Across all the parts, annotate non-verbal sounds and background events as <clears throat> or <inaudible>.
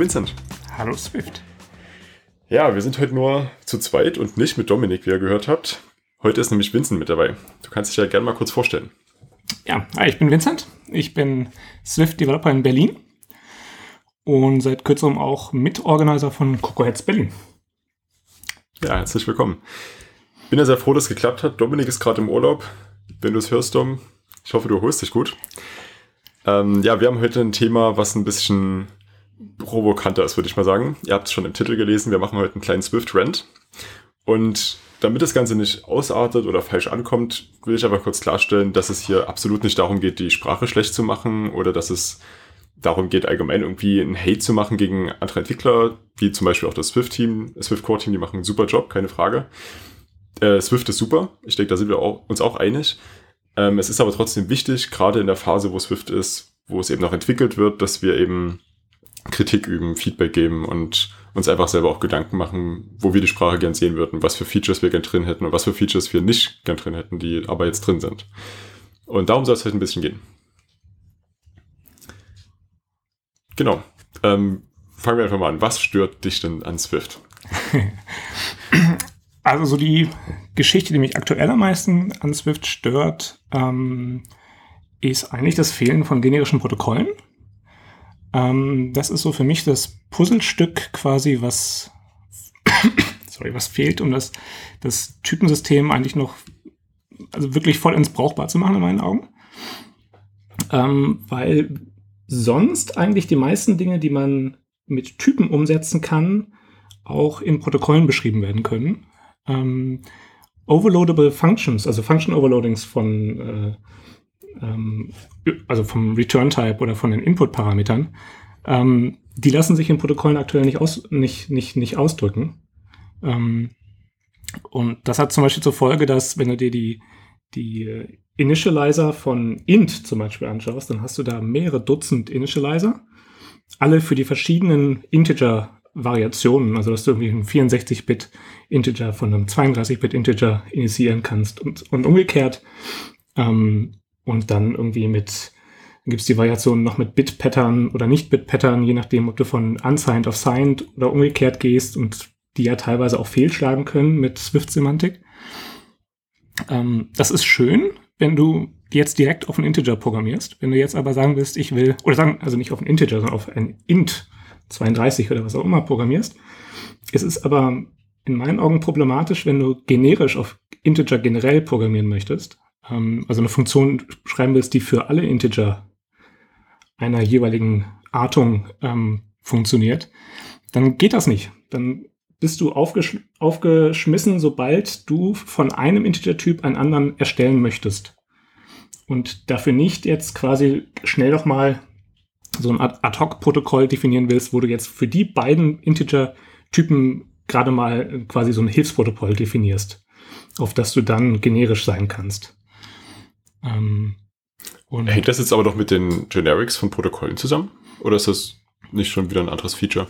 Vincent. Hallo Swift. Ja, wir sind heute nur zu zweit und nicht mit Dominik, wie ihr gehört habt. Heute ist nämlich Vincent mit dabei. Du kannst dich ja gerne mal kurz vorstellen. Ja, hi, ich bin Vincent. Ich bin Swift Developer in Berlin und seit kürzerem auch Mitorganizer von CocoHeads Berlin. Ja, herzlich willkommen. Bin ja sehr froh, dass es geklappt hat. Dominik ist gerade im Urlaub. Wenn du es hörst, Dom, ich hoffe, du holst dich gut. Ähm, ja, wir haben heute ein Thema, was ein bisschen provokanter ist, würde ich mal sagen. Ihr habt es schon im Titel gelesen, wir machen heute einen kleinen Swift-Rant. Und damit das Ganze nicht ausartet oder falsch ankommt, will ich aber kurz klarstellen, dass es hier absolut nicht darum geht, die Sprache schlecht zu machen oder dass es darum geht, allgemein irgendwie einen Hate zu machen gegen andere Entwickler, wie zum Beispiel auch das Swift-Team, Swift-Core-Team, die machen einen super Job, keine Frage. Äh, Swift ist super, ich denke, da sind wir auch, uns auch einig. Ähm, es ist aber trotzdem wichtig, gerade in der Phase, wo Swift ist, wo es eben noch entwickelt wird, dass wir eben Kritik üben, Feedback geben und uns einfach selber auch Gedanken machen, wo wir die Sprache gern sehen würden, was für Features wir gern drin hätten und was für Features wir nicht gern drin hätten, die aber jetzt drin sind. Und darum soll es heute ein bisschen gehen. Genau. Ähm, fangen wir einfach mal an. Was stört dich denn an Swift? <laughs> Also so die Geschichte, die mich aktuell am meisten an Swift stört, ähm, ist eigentlich das Fehlen von generischen Protokollen. Ähm, das ist so für mich das Puzzlestück quasi, was, <coughs> sorry, was fehlt, um das, das Typensystem eigentlich noch, also wirklich voll ins Brauchbar zu machen in meinen Augen. Ähm, weil sonst eigentlich die meisten Dinge, die man mit Typen umsetzen kann, auch in Protokollen beschrieben werden können. Ähm, overloadable Functions, also Function Overloadings von äh, ähm, also vom Return-Type oder von den Input-Parametern, ähm, die lassen sich in Protokollen aktuell nicht, aus, nicht, nicht, nicht ausdrücken. Ähm, und das hat zum Beispiel zur Folge, dass wenn du dir die, die äh, Initializer von int zum Beispiel anschaust, dann hast du da mehrere Dutzend Initializer, alle für die verschiedenen Integer-Variationen, also dass du irgendwie einen 64-Bit-Integer von einem 32-Bit-Integer initiieren kannst und, und umgekehrt. Ähm, und dann irgendwie mit, gibt es die Variationen noch mit Bit-Pattern oder Nicht-Bit-Pattern, je nachdem, ob du von unsigned auf signed oder umgekehrt gehst und die ja teilweise auch fehlschlagen können mit Swift-Semantik. Ähm, das ist schön, wenn du jetzt direkt auf ein Integer programmierst. Wenn du jetzt aber sagen willst, ich will, oder sagen, also nicht auf ein Integer, sondern auf ein Int 32 oder was auch immer programmierst. Es ist aber in meinen Augen problematisch, wenn du generisch auf Integer generell programmieren möchtest ähm, also eine Funktion schreiben willst, die für alle Integer einer jeweiligen Artung ähm, funktioniert, dann geht das nicht. Dann bist du aufgesch aufgeschmissen, sobald du von einem Integer-Typ einen anderen erstellen möchtest. Und dafür nicht jetzt quasi schnell noch mal so ein Ad-Hoc-Protokoll definieren willst, wo du jetzt für die beiden Integer-Typen gerade mal quasi so ein Hilfsprotokoll definierst, auf das du dann generisch sein kannst. Ähm, Hängt das jetzt aber doch mit den Generics von Protokollen zusammen? Oder ist das nicht schon wieder ein anderes Feature?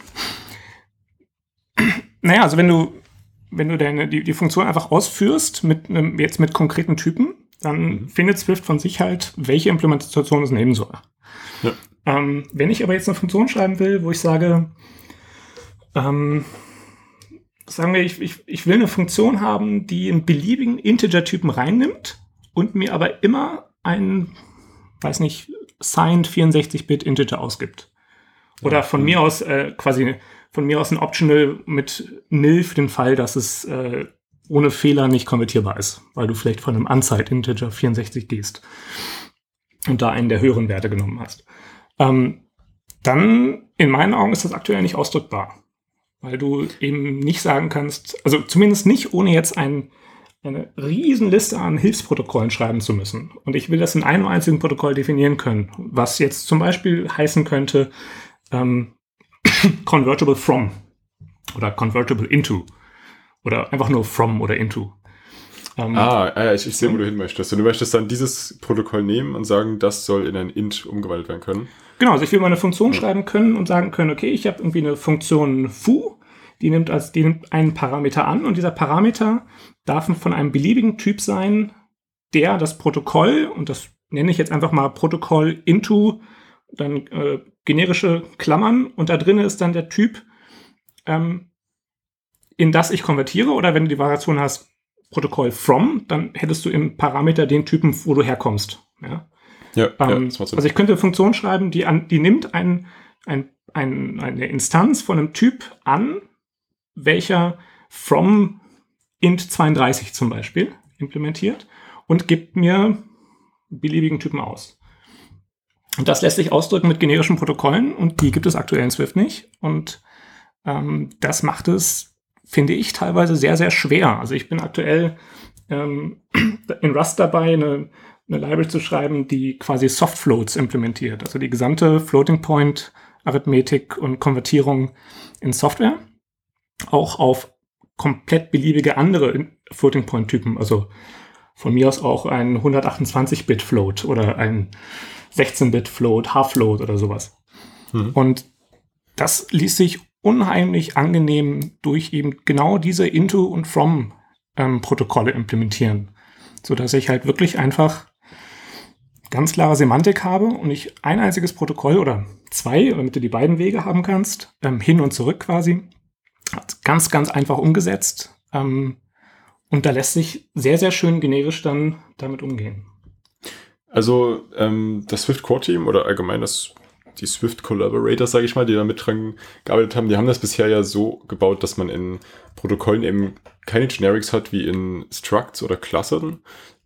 Naja, also wenn du, wenn du deine, die, die Funktion einfach ausführst, mit einem, jetzt mit konkreten Typen, dann mhm. findet Swift von sich halt, welche Implementation es nehmen soll. Ja. Ähm, wenn ich aber jetzt eine Funktion schreiben will, wo ich sage, ähm, sagen wir, ich, ich, ich will eine Funktion haben, die einen beliebigen Integer-Typen reinnimmt und mir aber immer ein, weiß nicht, signed 64-Bit Integer ausgibt. Oder von mir aus äh, quasi von mir aus ein Optional mit nil für den Fall, dass es äh, ohne Fehler nicht konvertierbar ist, weil du vielleicht von einem Unsigned Integer 64 gehst und da einen der höheren Werte genommen hast. Ähm, dann in meinen Augen ist das aktuell nicht ausdrückbar, weil du eben nicht sagen kannst, also zumindest nicht ohne jetzt ein eine Riesenliste an Hilfsprotokollen schreiben zu müssen. Und ich will das in einem einzigen Protokoll definieren können, was jetzt zum Beispiel heißen könnte ähm, <coughs> convertible from oder convertible into oder einfach nur from oder into. Ähm, ah, ja, ich, ich sehe, wo du hin möchtest. Und du möchtest dann dieses Protokoll nehmen und sagen, das soll in ein int umgewandelt werden können. Genau, also ich will mal eine Funktion ja. schreiben können und sagen können, okay, ich habe irgendwie eine Funktion foo, die nimmt als die nimmt einen Parameter an und dieser Parameter darf von einem beliebigen Typ sein, der das Protokoll, und das nenne ich jetzt einfach mal Protokoll into, dann äh, generische Klammern und da drin ist dann der Typ, ähm, in das ich konvertiere. Oder wenn du die Variation hast, Protokoll from, dann hättest du im Parameter den Typen, wo du herkommst. Ja, ja, ähm, ja also ich könnte eine Funktion schreiben, die, an, die nimmt ein, ein, ein, eine Instanz von einem Typ an, welcher from int 32 zum Beispiel implementiert und gibt mir beliebigen Typen aus. Und das lässt sich ausdrücken mit generischen Protokollen und die gibt es aktuell in Swift nicht. Und ähm, das macht es, finde ich, teilweise sehr, sehr schwer. Also ich bin aktuell ähm, <clears throat> in Rust dabei, eine, eine Library zu schreiben, die quasi Soft Floats implementiert. Also die gesamte Floating Point Arithmetik und Konvertierung in Software. Auch auf komplett beliebige andere Floating Point Typen. Also von mir aus auch ein 128-Bit Float oder ein 16-Bit Float, Half Float oder sowas. Mhm. Und das ließ sich unheimlich angenehm durch eben genau diese Into und From ähm, implementieren, so dass ich halt wirklich einfach ganz klare Semantik habe und ich ein einziges Protokoll oder zwei, damit du die beiden Wege haben kannst, ähm, hin und zurück quasi, ganz, ganz einfach umgesetzt. Ähm, und da lässt sich sehr, sehr schön generisch dann damit umgehen. Also ähm, das Swift Core Team oder allgemein das, die Swift Collaborators, sage ich mal, die da mit dran gearbeitet haben, die haben das bisher ja so gebaut, dass man in Protokollen eben keine Generics hat wie in Structs oder Klassen,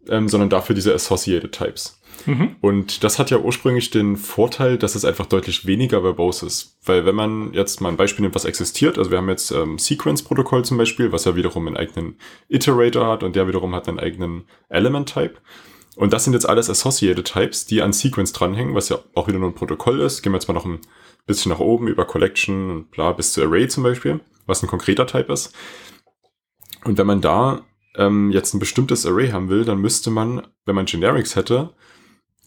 ähm, sondern dafür diese Associated Types. Mhm. Und das hat ja ursprünglich den Vorteil, dass es einfach deutlich weniger verbose ist. Weil wenn man jetzt mal ein Beispiel nimmt, was existiert, also wir haben jetzt ähm, Sequence-Protokoll zum Beispiel, was ja wiederum einen eigenen Iterator hat und der wiederum hat einen eigenen Element-Type. Und das sind jetzt alles Associated Types, die an Sequence dranhängen, was ja auch wieder nur ein Protokoll ist. Gehen wir jetzt mal noch ein bisschen nach oben über Collection und bla bis zu Array zum Beispiel, was ein konkreter Type ist. Und wenn man da ähm, jetzt ein bestimmtes Array haben will, dann müsste man, wenn man Generics hätte,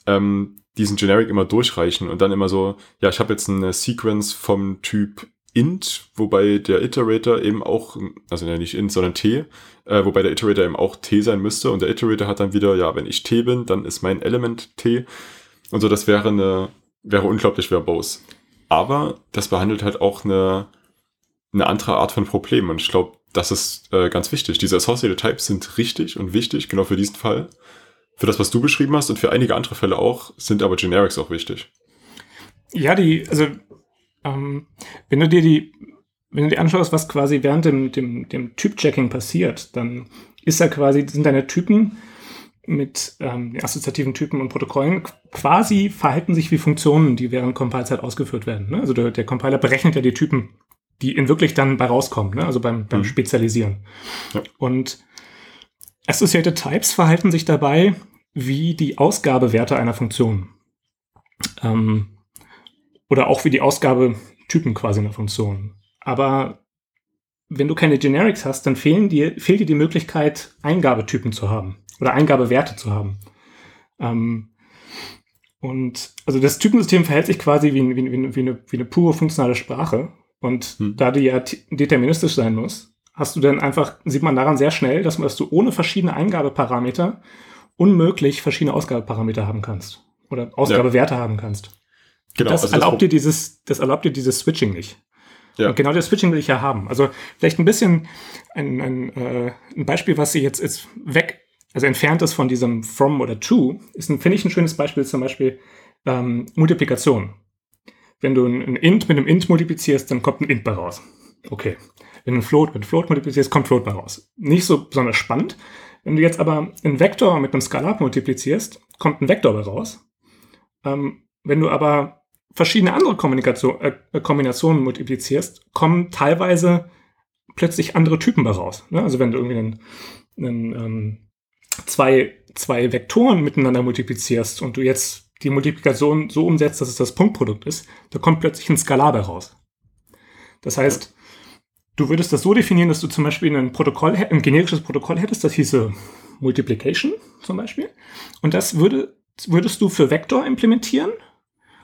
ähm, diesen Generic immer durchreichen und dann immer so, ja, ich habe jetzt eine Sequence vom Typ int, wobei der Iterator eben auch, also nicht int, sondern t, äh, wobei der Iterator eben auch t sein müsste und der Iterator hat dann wieder, ja, wenn ich t bin, dann ist mein Element t und so, das wäre eine, wäre unglaublich verbose. Aber das behandelt halt auch eine, eine andere Art von Problem und ich glaube, das ist äh, ganz wichtig. Diese Associated Types sind richtig und wichtig, genau für diesen Fall für das, was du beschrieben hast und für einige andere Fälle auch, sind aber Generics auch wichtig. Ja, die, also ähm, wenn du dir die, wenn du dir anschaust, was quasi während dem, dem, dem Typ-Checking passiert, dann ist da quasi, sind deine Typen mit ähm, assoziativen Typen und Protokollen quasi verhalten sich wie Funktionen, die während Compile-Zeit ausgeführt werden. Ne? Also der, der, Compiler berechnet ja die Typen, die in wirklich dann bei rauskommen, ne? also beim, beim mhm. Spezialisieren. Ja. Und Associated Types verhalten sich dabei wie die Ausgabewerte einer Funktion. Ähm, oder auch wie die Ausgabetypen quasi einer Funktion. Aber wenn du keine Generics hast, dann fehlen dir, fehlt dir die Möglichkeit, Eingabetypen zu haben oder Eingabewerte zu haben. Ähm, und also das Typensystem verhält sich quasi wie, wie, wie, eine, wie eine pure funktionale Sprache. Und hm. da die ja deterministisch sein muss, hast du dann einfach, sieht man daran sehr schnell, dass, man, dass du ohne verschiedene Eingabeparameter unmöglich verschiedene Ausgabeparameter haben kannst. Oder Ausgabewerte ja. haben kannst. Genau. Das also erlaubt das dir dieses, das erlaubt dir dieses Switching nicht. Ja. Und genau das Switching will ich ja haben. Also vielleicht ein bisschen ein, ein, äh, ein Beispiel, was sie jetzt ist weg, also entfernt ist von diesem from oder to, ist, finde ich, ein schönes Beispiel zum Beispiel ähm, Multiplikation. Wenn du ein int mit einem int multiplizierst, dann kommt ein int bei raus. Okay. Wenn du float mit float multiplizierst, kommt float bei raus. Nicht so besonders spannend. Wenn du jetzt aber einen Vektor mit einem Skalar multiplizierst, kommt ein Vektor bei raus. Ähm, wenn du aber verschiedene andere äh, Kombinationen multiplizierst, kommen teilweise plötzlich andere Typen bei raus. Ne? Also wenn du irgendwie einen, einen, ähm, zwei, zwei Vektoren miteinander multiplizierst und du jetzt die Multiplikation so umsetzt, dass es das Punktprodukt ist, da kommt plötzlich ein Skalar bei raus. Das heißt, du würdest das so definieren, dass du zum Beispiel ein Protokoll, ein generisches Protokoll hättest, das hieße Multiplication zum Beispiel. Und das würde, würdest du für Vektor implementieren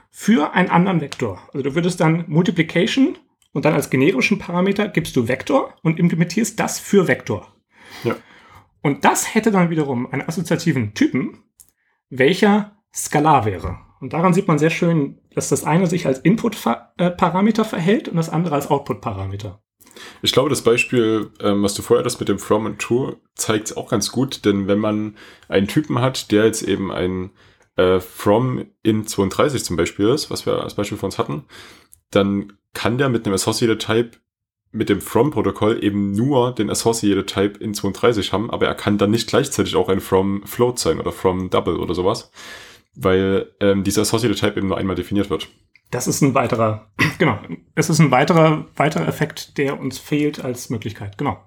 für einen anderen Vektor. Also du würdest dann Multiplication und dann als generischen Parameter gibst du Vektor und implementierst das für Vektor. Ja. Und das hätte dann wiederum einen assoziativen Typen, welcher skalar wäre. Und daran sieht man sehr schön, dass das eine sich als Input-Parameter verhält und das andere als Output-Parameter. Ich glaube, das Beispiel, ähm, was du vorher das mit dem From und To, zeigt es auch ganz gut, denn wenn man einen Typen hat, der jetzt eben ein äh, From in 32 zum Beispiel ist, was wir als Beispiel für uns hatten, dann kann der mit einem Associated Type mit dem From-Protokoll eben nur den Associated Type in 32 haben, aber er kann dann nicht gleichzeitig auch ein From Float sein oder From Double oder sowas, weil ähm, dieser Associated Type eben nur einmal definiert wird. Das ist ein weiterer, <clears throat> genau, es ist ein weiterer, weiterer Effekt, der uns fehlt als Möglichkeit, genau.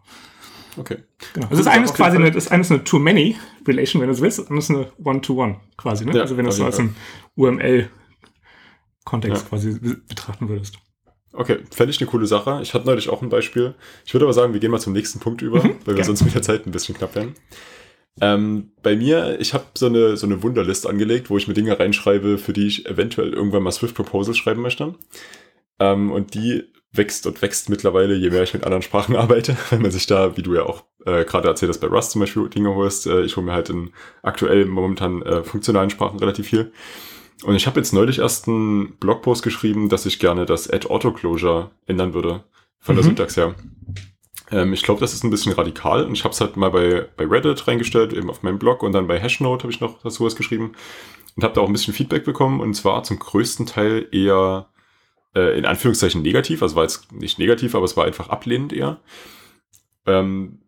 Okay. Genau. Also das eine ist quasi eine, das eine ist eine Too-Many-Relation, wenn du so willst, und das ist eine One-to-One quasi, ne? Ja, also wenn du es so als ein UML-Kontext ja. quasi betrachten würdest. Okay, fände ich eine coole Sache. Ich hatte neulich auch ein Beispiel. Ich würde aber sagen, wir gehen mal zum nächsten Punkt über, mhm, weil wir sonst mit der Zeit ein bisschen knapp werden. Ähm, bei mir, ich habe so eine, so eine Wunderlist angelegt, wo ich mir Dinge reinschreibe, für die ich eventuell irgendwann mal Swift Proposal schreiben möchte. Ähm, und die wächst und wächst mittlerweile, je mehr ich mit anderen Sprachen <laughs> arbeite. Wenn man sich da, wie du ja auch äh, gerade erzählt hast, bei Rust zum Beispiel Dinge holst. Äh, ich hole mir halt in aktuell momentan äh, funktionalen Sprachen relativ viel. Und ich habe jetzt neulich erst einen Blogpost geschrieben, dass ich gerne das Add Auto Closure ändern würde. Von mhm. der Syntax her. Ähm, ich glaube, das ist ein bisschen radikal. Und ich habe es halt mal bei, bei Reddit reingestellt, eben auf meinem Blog. Und dann bei Hashnote habe ich noch dazu was geschrieben. Und habe da auch ein bisschen Feedback bekommen. Und zwar zum größten Teil eher äh, in Anführungszeichen negativ. Also war jetzt nicht negativ, aber es war einfach ablehnend eher. Ähm,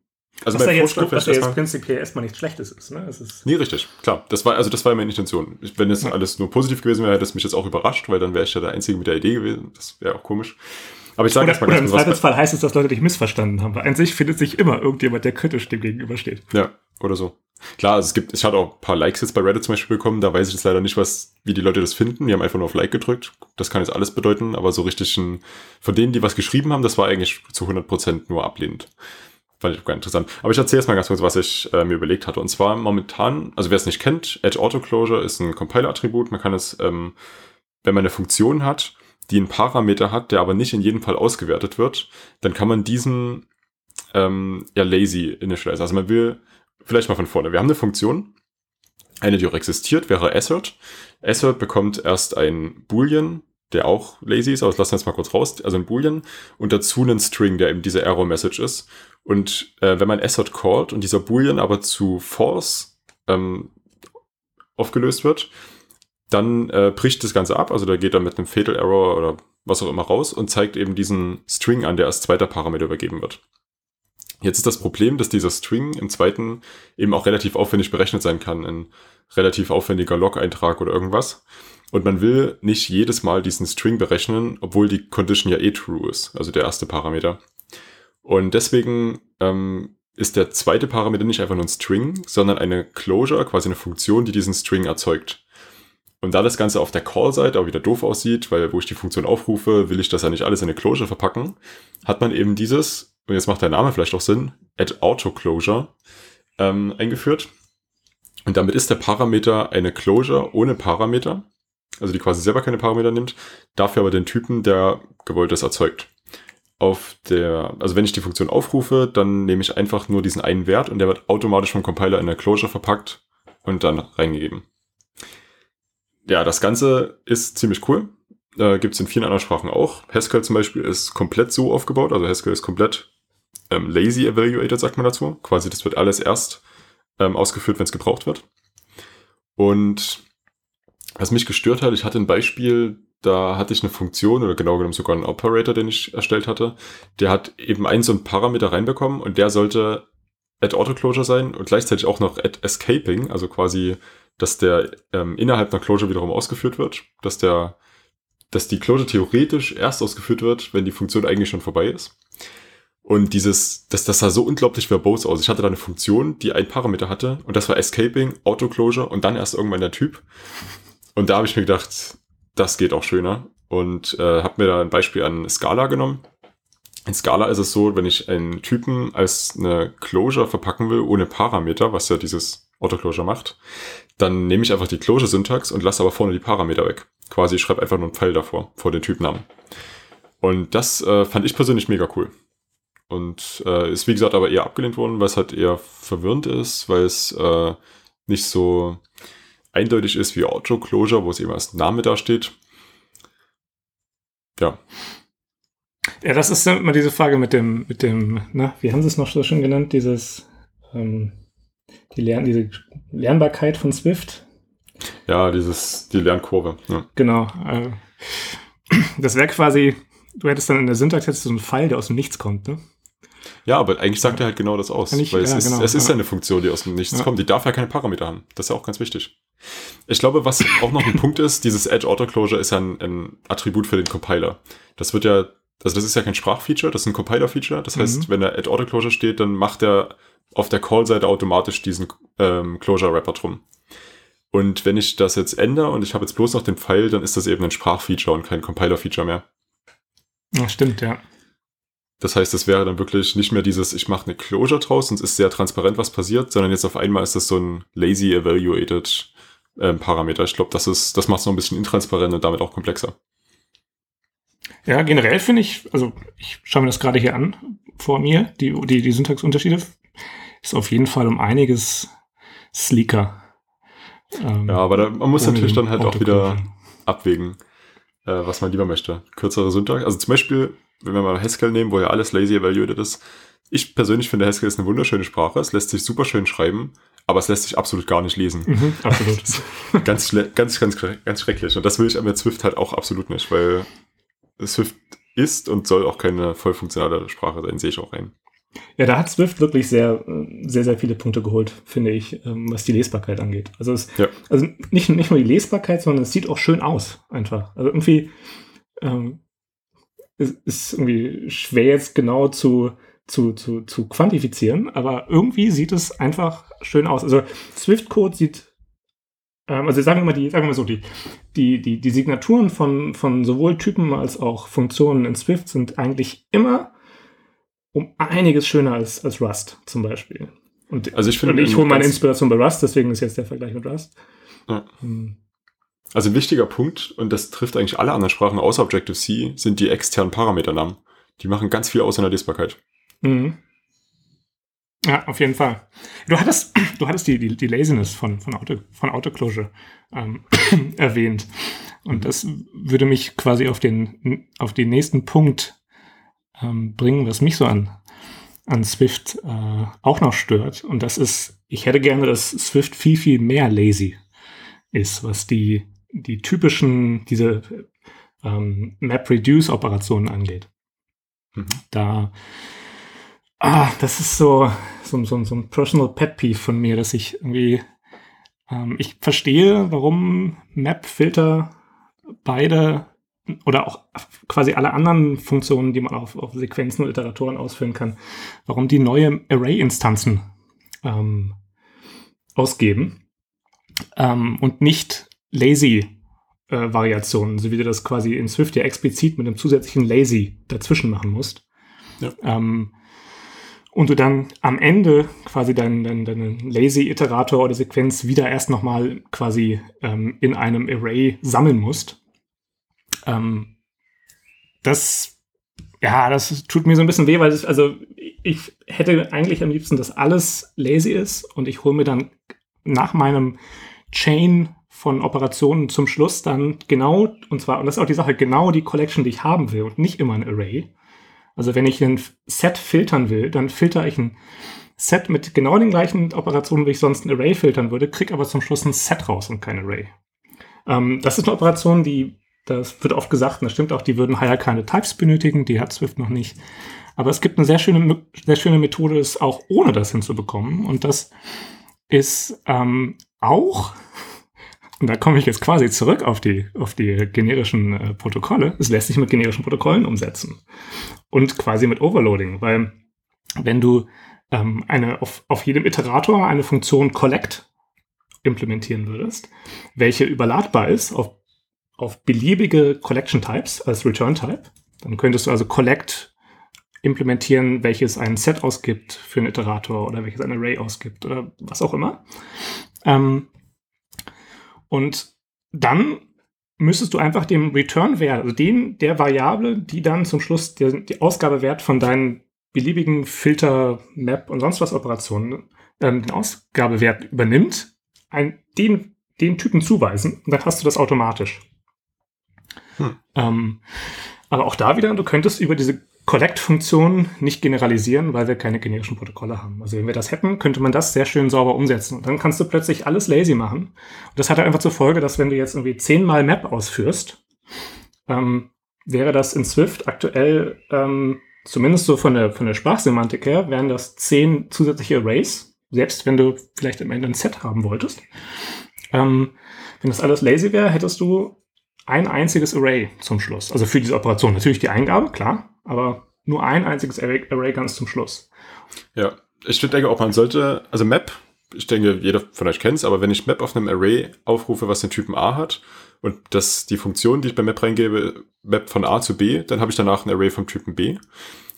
also was mein jetzt, Vorschlag was ja jetzt prinzipiell erstmal nichts Schlechtes ist, ne? Es ist nee, richtig, klar. Das war, also das war meine Intention. Wenn ja. alles nur positiv gewesen wäre, hätte es mich jetzt auch überrascht, weil dann wäre ich ja der Einzige mit der Idee gewesen. Das wäre auch komisch. Aber ich sage erstmal ganz Oder im Zweifelsfall heißt es, dass Leute dich missverstanden haben, weil an sich findet sich immer irgendjemand, der kritisch dem gegenübersteht. Ja, oder so. Klar, also es gibt, ich hatte auch ein paar Likes jetzt bei Reddit zum Beispiel bekommen, da weiß ich jetzt leider nicht, was, wie die Leute das finden. Die haben einfach nur auf Like gedrückt. Das kann jetzt alles bedeuten, aber so richtig ein, von denen, die was geschrieben haben, das war eigentlich zu 100% nur ablehnend. Fand ich ganz interessant. Aber ich erzähle jetzt mal ganz kurz, was ich äh, mir überlegt hatte. Und zwar momentan, also wer es nicht kennt, Edge Auto Closure ist ein Compiler-Attribut. Man kann es, ähm, wenn man eine Funktion hat, die einen Parameter hat, der aber nicht in jedem Fall ausgewertet wird, dann kann man diesen ähm, ja lazy initialize. Also man will, vielleicht mal von vorne, wir haben eine Funktion, eine, die auch existiert, wäre assert. Assert bekommt erst ein Boolean, der auch lazy ist, aber das lassen wir jetzt mal kurz raus, also ein Boolean und dazu einen String, der eben diese Error Message ist. Und äh, wenn man assert callt und dieser Boolean aber zu false ähm, aufgelöst wird, dann äh, bricht das Ganze ab, also da geht er mit einem Fatal Error oder was auch immer raus und zeigt eben diesen String an, der als zweiter Parameter übergeben wird. Jetzt ist das Problem, dass dieser String im zweiten eben auch relativ aufwendig berechnet sein kann, ein relativ aufwendiger Log-Eintrag oder irgendwas. Und man will nicht jedes Mal diesen String berechnen, obwohl die Condition ja eh true ist, also der erste Parameter. Und deswegen ähm, ist der zweite Parameter nicht einfach nur ein String, sondern eine Closure, quasi eine Funktion, die diesen String erzeugt. Und da das Ganze auf der Call-Seite auch wieder doof aussieht, weil wo ich die Funktion aufrufe, will ich das ja nicht alles in eine Closure verpacken, hat man eben dieses, und jetzt macht der Name vielleicht auch Sinn, add auto closure ähm, eingeführt. Und damit ist der Parameter eine Closure ohne Parameter, also die quasi selber keine Parameter nimmt, dafür aber den Typen, der gewollt ist, erzeugt. Auf der, also wenn ich die Funktion aufrufe, dann nehme ich einfach nur diesen einen Wert und der wird automatisch vom Compiler in der Closure verpackt und dann reingegeben ja, das Ganze ist ziemlich cool. Äh, Gibt es in vielen anderen Sprachen auch. Haskell zum Beispiel ist komplett so aufgebaut. Also Haskell ist komplett ähm, lazy evaluated, sagt man dazu. Quasi, das wird alles erst ähm, ausgeführt, wenn es gebraucht wird. Und was mich gestört hat, ich hatte ein Beispiel, da hatte ich eine Funktion oder genau genommen sogar einen Operator, den ich erstellt hatte. Der hat eben einen so einen Parameter reinbekommen und der sollte add autoclosure sein und gleichzeitig auch noch add escaping, also quasi dass der ähm, innerhalb einer Closure wiederum ausgeführt wird, dass der, dass die Closure theoretisch erst ausgeführt wird, wenn die Funktion eigentlich schon vorbei ist. Und dieses, das, das sah so unglaublich verbose aus. Ich hatte da eine Funktion, die ein Parameter hatte und das war Escaping, Auto-Closure und dann erst irgendwann der Typ. Und da habe ich mir gedacht, das geht auch schöner und äh, habe mir da ein Beispiel an Scala genommen. In Scala ist es so, wenn ich einen Typen als eine Closure verpacken will, ohne Parameter, was ja dieses Autoclosure macht, dann nehme ich einfach die Closure-Syntax und lasse aber vorne die Parameter weg. Quasi, ich schreibe einfach nur einen Pfeil davor, vor den Typnamen. Und das äh, fand ich persönlich mega cool. Und äh, ist wie gesagt aber eher abgelehnt worden, weil es halt eher verwirrend ist, weil es äh, nicht so, eindeutig ist wie Auto-Closure, wo es eben als Name da steht. Ja. Ja, das ist immer diese Frage mit dem, mit dem, na, wie haben sie es noch so schön genannt, dieses, ähm, die Lern diese Lernbarkeit von Swift. Ja, dieses, die Lernkurve. Ja. Genau. Äh, <clears throat> das wäre quasi, du hättest dann in der Syntax hättest du so einen Pfeil, der aus dem Nichts kommt, ne? Ja, aber eigentlich sagt er halt genau das aus. Nicht, weil es, ja, ist, genau, es ist ja. eine Funktion, die aus dem Nichts Ja. kommt. Die darf ja keine Parameter haben. Das ist ja auch ganz wichtig. Ich glaube, was auch noch ein Punkt ist, dieses Edge Autoclosure ist ja ein, ein Attribut für den Compiler. Das wird ja, also das ist ja kein Sprachfeature, das ist ein Compiler-Feature. Das heißt, Mhm. wenn da Edge Autoclosure steht, dann macht er auf der Call-Seite automatisch diesen ähm, Closure-Wrapper drum. Und wenn ich das jetzt ändere und ich habe jetzt bloß noch den Pfeil, dann ist das eben ein Sprachfeature und kein Compiler-Feature mehr. Ja, stimmt, ja. Das heißt, es wäre dann wirklich nicht mehr dieses, ich mache eine Closure draus und es ist sehr transparent, was passiert, sondern jetzt auf einmal ist das so ein lazy evaluated ähm, Parameter. Ich glaube, das ist, das macht es noch ein bisschen intransparent und damit auch komplexer. Ja, generell finde ich, also ich schaue mir das gerade hier an vor mir, die, die, die Syntaxunterschiede ist auf jeden Fall um einiges sleeker. Ähm, Ja, aber da, man muss natürlich dann halt auch wieder abwägen, äh, was man lieber möchte. Kürzere Syntax. Also zum Beispiel, wenn wir mal Haskell nehmen, wo ja alles lazy evaluated ist. Ich persönlich finde Haskell ist eine wunderschöne Sprache. Es lässt sich super schön schreiben, aber es lässt sich absolut gar nicht lesen. Mhm, absolut. <laughs> ganz, ganz, ganz, ganz schrecklich. Und das will ich mit Swift halt auch absolut nicht, weil Swift ist und soll auch keine voll funktionale Sprache sein, sehe ich auch ein. Ja, da hat Swift wirklich sehr, sehr, sehr viele Punkte geholt, finde ich, ähm, was die Lesbarkeit angeht. Also, es, Ja. also nicht, nicht nur die Lesbarkeit, sondern es sieht auch schön aus, einfach. Also irgendwie ähm, es ist irgendwie schwer jetzt genau zu, zu, zu, zu quantifizieren, aber irgendwie sieht es einfach schön aus. Also Swift-Code sieht, also sagen wir mal die, sagen wir mal so, die, die, die, die Signaturen von, von sowohl Typen als auch Funktionen in Swift sind eigentlich immer um einiges schöner als, als Rust zum Beispiel. Und, Also ich finde, ich hole meine Inspiration bei Rust, deswegen ist jetzt der Vergleich mit Rust. Ja. Hm. Also ein wichtiger Punkt, und das trifft eigentlich alle anderen Sprachen außer Objective-C, sind die externen Parameternamen. Die machen ganz viel aus in der Lesbarkeit. Mhm. Ja, auf jeden Fall. Du hattest, du hattest die, die, die Laziness von, von, Auto, von Autoclosure ähm, <clears throat> erwähnt. Und das würde mich quasi auf den, auf den nächsten Punkt ähm, bringen, was mich so an, an Swift äh, auch noch stört. Und das ist, ich hätte gerne, dass Swift viel, viel mehr lazy ist, was die, die typischen, diese ähm, Map-Reduce-Operationen angeht. Mhm. Da, ah, das ist so, so, so, so ein Personal Pet Peeve von mir, dass ich irgendwie, ähm, ich verstehe, warum Map-Filter beide oder auch quasi alle anderen Funktionen, die man auf, auf Sequenzen und Iteratoren ausführen kann, warum die neue Array-Instanzen ähm, ausgeben ähm, und nicht lazy äh, Variationen, so wie du das quasi in Swift ja explizit mit einem zusätzlichen lazy dazwischen machen musst. Ja. Ähm, und du dann am Ende quasi deinen dein, deinen Lazy-Iterator oder Sequenz wieder erst nochmal quasi ähm, in einem Array sammeln musst. Ähm, das, ja, das tut mir so ein bisschen weh, weil es, also ich hätte eigentlich am liebsten, dass alles lazy ist und ich hole mir dann nach meinem Chain von Operationen zum Schluss dann genau, und zwar, und das ist auch die Sache, genau die Collection, die ich haben will und nicht immer ein Array. Also wenn ich ein Set filtern will, dann filter ich ein Set mit genau den gleichen Operationen, wie ich sonst ein Array filtern würde, krieg aber zum Schluss ein Set raus und kein Array. Ähm, das ist eine Operation, die, das wird oft gesagt, und das stimmt auch, die würden higher keine Types benötigen, die hat Swift noch nicht. Aber es gibt eine sehr schöne, sehr schöne Methode, es auch ohne das hinzubekommen. Und das ist ähm, auch, und da komme ich jetzt quasi zurück auf die, auf die generischen äh, Protokolle, es lässt sich mit generischen Protokollen umsetzen. Und quasi mit Overloading, weil wenn du ähm, eine, auf, auf jedem Iterator eine Funktion collect implementieren würdest, welche überladbar ist auf, auf beliebige Collection Types als Return Type, dann könntest du also collect implementieren, welches ein Set ausgibt für einen Iterator oder welches ein Array ausgibt oder was auch immer. Ähm, und dann müsstest du einfach dem Return-Wert, also den der Variable, die dann zum Schluss der, die Ausgabewert von deinen beliebigen Filter, Map und sonst was Operationen, ähm, den Ausgabewert übernimmt, ein, den den Typen zuweisen und dann hast du das automatisch. Hm. Ähm, aber auch da wieder, du könntest über diese Collect-Funktion nicht generalisieren, weil wir keine generischen Protokolle haben. Also wenn wir das hätten, könnte man das sehr schön sauber umsetzen. Und dann kannst du plötzlich alles lazy machen. Und das hat einfach zur Folge, dass wenn du jetzt irgendwie zehnmal Map ausführst, ähm, wäre das in Swift aktuell, ähm, zumindest so von der, von der Sprachsemantik her, wären das zehn zusätzliche Arrays, selbst wenn du vielleicht am Ende ein Set haben wolltest. Ähm, wenn das alles lazy wäre, hättest du ein einziges Array zum Schluss. Also für diese Operation. Natürlich die Eingabe, klar, aber nur ein einziges Array, Array ganz zum Schluss. Ja, ich denke auch, man sollte, also Map, ich denke, jeder von euch kennt es, aber wenn ich Map auf einem Array aufrufe, was den Typen A hat und das die Funktion, die ich bei Map reingebe, Map von A zu B, dann habe ich danach ein Array vom Typen B.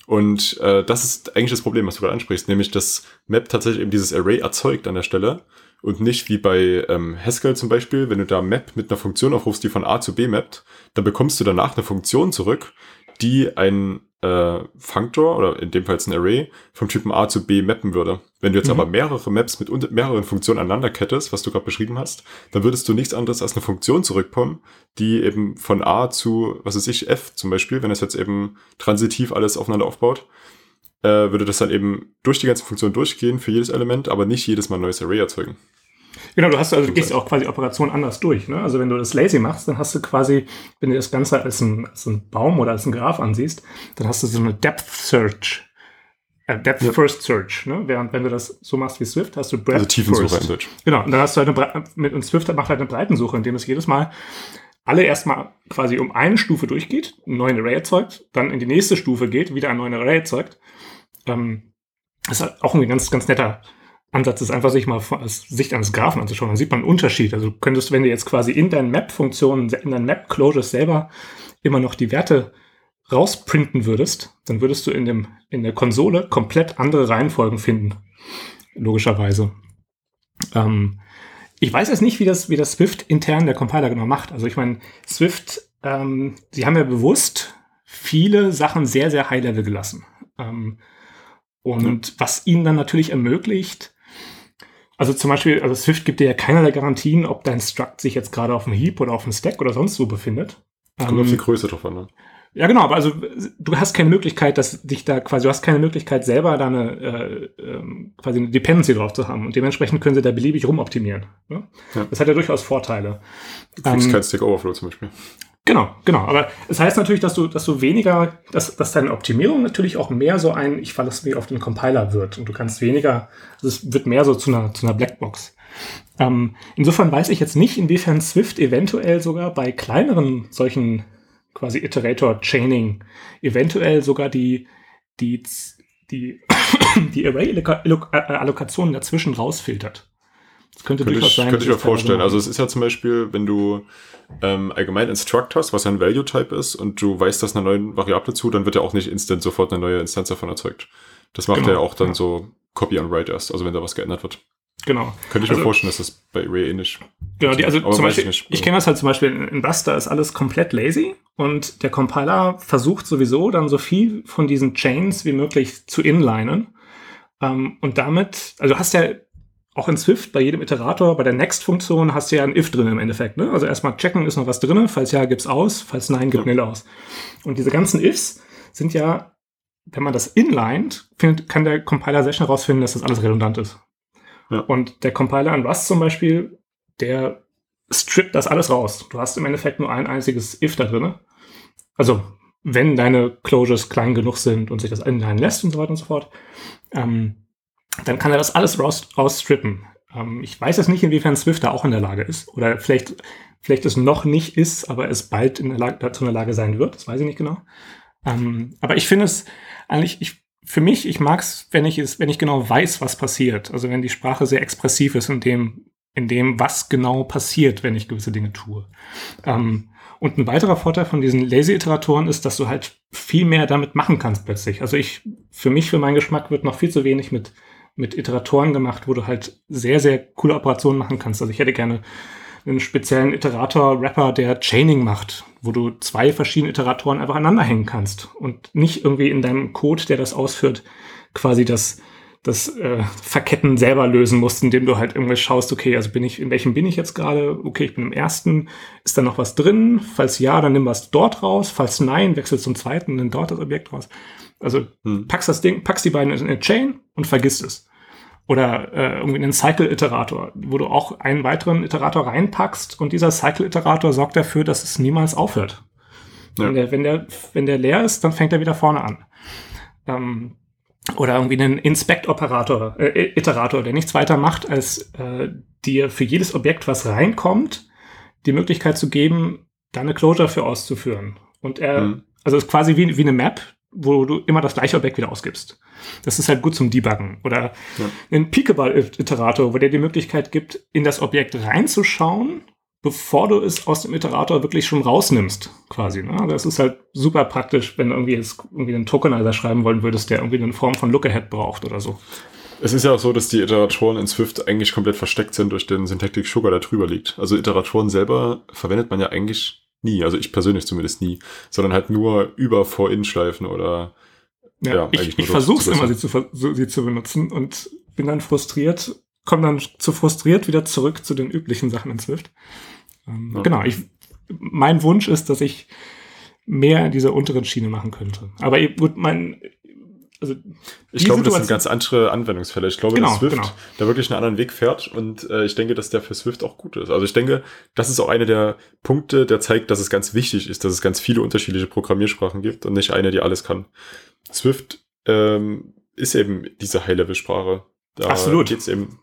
Und äh, das ist eigentlich das Problem, was du gerade ansprichst, nämlich dass Map tatsächlich eben dieses Array erzeugt an der Stelle und nicht wie bei ähm, Haskell zum Beispiel, wenn du da Map mit einer Funktion aufrufst, die von A zu B mappt, dann bekommst du danach eine Funktion zurück, die ein äh, Funktor oder in dem Fall jetzt ein Array vom Typen A zu B mappen würde. Wenn du jetzt mhm. aber mehrere Maps mit mehreren Funktionen aneinander kettest, was du gerade beschrieben hast, dann würdest du nichts anderes als eine Funktion zurückkommen, die eben von A zu, was weiß ich, F zum Beispiel, wenn es jetzt eben transitiv alles aufeinander aufbaut, äh, würde das dann eben durch die ganze Funktion durchgehen für jedes Element, aber nicht jedes Mal ein neues Array erzeugen. Genau, du hast also du gehst auch quasi Operationen anders durch. Ne? Also wenn du das lazy machst, dann hast du quasi, wenn du das Ganze als ein, als ein Baum oder als ein Graph ansiehst, dann hast du so eine Depth Search. Äh, Depth ja. First Search, ne? Während wenn du das so machst wie Swift, hast du Breadth Also Tiefensuche first. in Deutsch. Genau, und dann hast du halt eine, mit und Swift macht halt eine Breitensuche, indem es jedes Mal alle erstmal quasi um eine Stufe durchgeht, einen neuen Array erzeugt, dann in die nächste Stufe geht, wieder einen neuen Array erzeugt. Ähm, das ist halt auch ein ganz, ganz netter Ansatz ist einfach, sich mal aus Sicht eines Graphen anzuschauen. Dann sieht man einen Unterschied. Also du könntest, wenn du jetzt quasi in deinen Map-Funktionen, in deinen Map-Closures selber immer noch die Werte rausprinten würdest, dann würdest du in, dem, in der Konsole komplett andere Reihenfolgen finden. Logischerweise. Ähm, ich weiß jetzt nicht, wie das, wie das Swift intern der Compiler genau macht. Also ich meine, Swift, ähm, sie haben ja bewusst viele Sachen sehr, sehr high-level gelassen. Ähm, und was ihnen dann natürlich ermöglicht, also zum Beispiel, also Swift gibt dir ja keinerlei Garantien, ob dein Struct sich jetzt gerade auf dem Heap oder auf dem Stack oder sonst wo befindet. Kommt ähm, auf die Größe drauf an, ne? Ja, genau, aber also du hast keine Möglichkeit, dass dich da quasi, du hast keine Möglichkeit, selber da eine äh, äh, quasi eine Dependency drauf zu haben. Und dementsprechend können sie da beliebig rumoptimieren. Ne? Ja. Das hat ja durchaus Vorteile. Du kriegst ähm, kein Stack Overflow zum Beispiel. Genau, genau. Aber es das heißt natürlich, dass du, dass du weniger, dass, dass deine Optimierung natürlich auch mehr so ein, ich verlasse mich auf den Compiler wird und du kannst weniger, also es wird mehr so zu einer, zu einer Blackbox. Ähm, insofern weiß ich jetzt nicht, inwiefern Swift eventuell sogar bei kleineren solchen quasi Iterator-Chaining eventuell sogar die, die, die, <coughs> die Array-Allokationen dazwischen rausfiltert. Das könnte, könnte durchaus ich, sein. Könnte ich mir vorstellen. Also es ist ja zum Beispiel, wenn du ähm, allgemein Instruct hast, was ja ein Value-Type ist, und du weißt das einer neuen Variable zu, dann wird ja auch nicht instant sofort eine neue Instanz davon erzeugt. Das macht genau, ja auch dann ja. so Copy and Write erst, also wenn da was geändert wird. Genau. Könnte ich also, mir vorstellen, dass das bei Array ähnlich. Genau, die, also zum Beispiel, ich, ich kenne das halt zum Beispiel in Rust, da ist alles komplett lazy und der Compiler versucht sowieso dann so viel von diesen Chains wie möglich zu inlinen. Um, ähm, und damit, also du hast ja auch in Swift bei jedem Iterator, bei der Next-Funktion hast du ja ein if drin im Endeffekt. Ne? Also erstmal checken, ist noch was drin, falls ja, gibt's aus, falls nein, gibt ja. nil aus. Und diese ganzen ifs sind ja, wenn man das inlined, findet, kann der Compiler sehr schnell herausfinden, dass das alles redundant ist. Und der Compiler an Rust zum Beispiel, der strippt das alles raus. Du hast im Endeffekt nur ein einziges if da drin. Also wenn deine Closures klein genug sind und sich das inline lässt und so weiter und so fort. Ähm, dann kann er das alles raus, rausstrippen. Ähm, ich weiß jetzt nicht, inwiefern Swift da auch in der Lage ist. Oder vielleicht, vielleicht es noch nicht ist, aber es bald in der Lage, dazu in der Lage sein wird. Das weiß ich nicht genau. Ähm, aber ich finde es eigentlich, ich, für mich, ich mag es, wenn ich es, wenn ich genau weiß, was passiert. Also wenn die Sprache sehr expressiv ist in dem, in dem, was genau passiert, wenn ich gewisse Dinge tue. Ähm, und ein weiterer Vorteil von diesen Lazy-Iteratoren ist, dass du halt viel mehr damit machen kannst plötzlich. Also ich, für mich, für meinen Geschmack wird noch viel zu wenig mit mit Iteratoren gemacht, wo du halt sehr, sehr coole Operationen machen kannst. Also ich hätte gerne einen speziellen Iterator-Rapper, der Chaining macht, wo du zwei verschiedene Iteratoren einfach aneinander hängen kannst und nicht irgendwie in deinem Code, der das ausführt, quasi das, das äh, Verketten selber lösen musst, indem du halt irgendwie schaust, okay, also bin ich, in welchem bin ich jetzt gerade? Okay, ich bin im ersten, ist da noch was drin? Falls ja, dann nimm was dort raus. Falls nein, wechsel zum zweiten, nimm dort das Objekt raus. Also hm. packst das Ding, packst die beiden in eine Chain und vergisst es. Oder äh, irgendwie einen Cycle-Iterator, wo du auch einen weiteren Iterator reinpackst und dieser Cycle-Iterator sorgt dafür, dass es niemals aufhört. Ja. Wenn, der, wenn, der, wenn der leer ist, dann fängt er wieder vorne an. Ähm, oder irgendwie einen Inspect-Operator, äh, Iterator, der nichts weiter macht, als äh, dir für jedes Objekt, was reinkommt, die Möglichkeit zu geben, da eine Closure für auszuführen. Und er, mhm. also ist quasi wie, wie eine Map, wo du immer das gleiche Objekt wieder ausgibst. Das ist halt gut zum Debuggen. Oder ja. ein Peekable-Iterator, wo der die Möglichkeit gibt, in das Objekt reinzuschauen bevor du es aus dem Iterator wirklich schon rausnimmst, quasi. Ne? Das ist halt super praktisch, wenn du irgendwie jetzt irgendwie einen Tokenizer schreiben wollen würdest, der irgendwie eine Form von Lookahead braucht oder so. Es ist ja auch so, dass die Iteratoren in Swift eigentlich komplett versteckt sind durch den Syntactic Sugar, der drüber liegt. Also Iteratoren selber verwendet man ja eigentlich nie, also ich persönlich zumindest nie, sondern halt nur über For-In-Schleifen oder ja, ja ich, ich versuche es immer, sie zu, sie zu benutzen und bin dann frustriert, komme dann zu frustriert wieder zurück zu den üblichen Sachen in Swift. Ähm, ja. Genau, ich, mein Wunsch ist, dass ich mehr in dieser unteren Schiene machen könnte. Aber gut, mein, also ich glaube, das sind ganz andere Anwendungsfälle. Ich glaube, genau, dass Swift genau. da wirklich einen anderen Weg fährt und äh, ich denke, dass der für Swift auch gut ist. Also ich denke, das ist auch einer der Punkte, der zeigt, dass es ganz wichtig ist, dass es ganz viele unterschiedliche Programmiersprachen gibt und nicht eine, die alles kann. Swift ähm, ist eben diese High-Level-Sprache. Da Absolut. geht es eben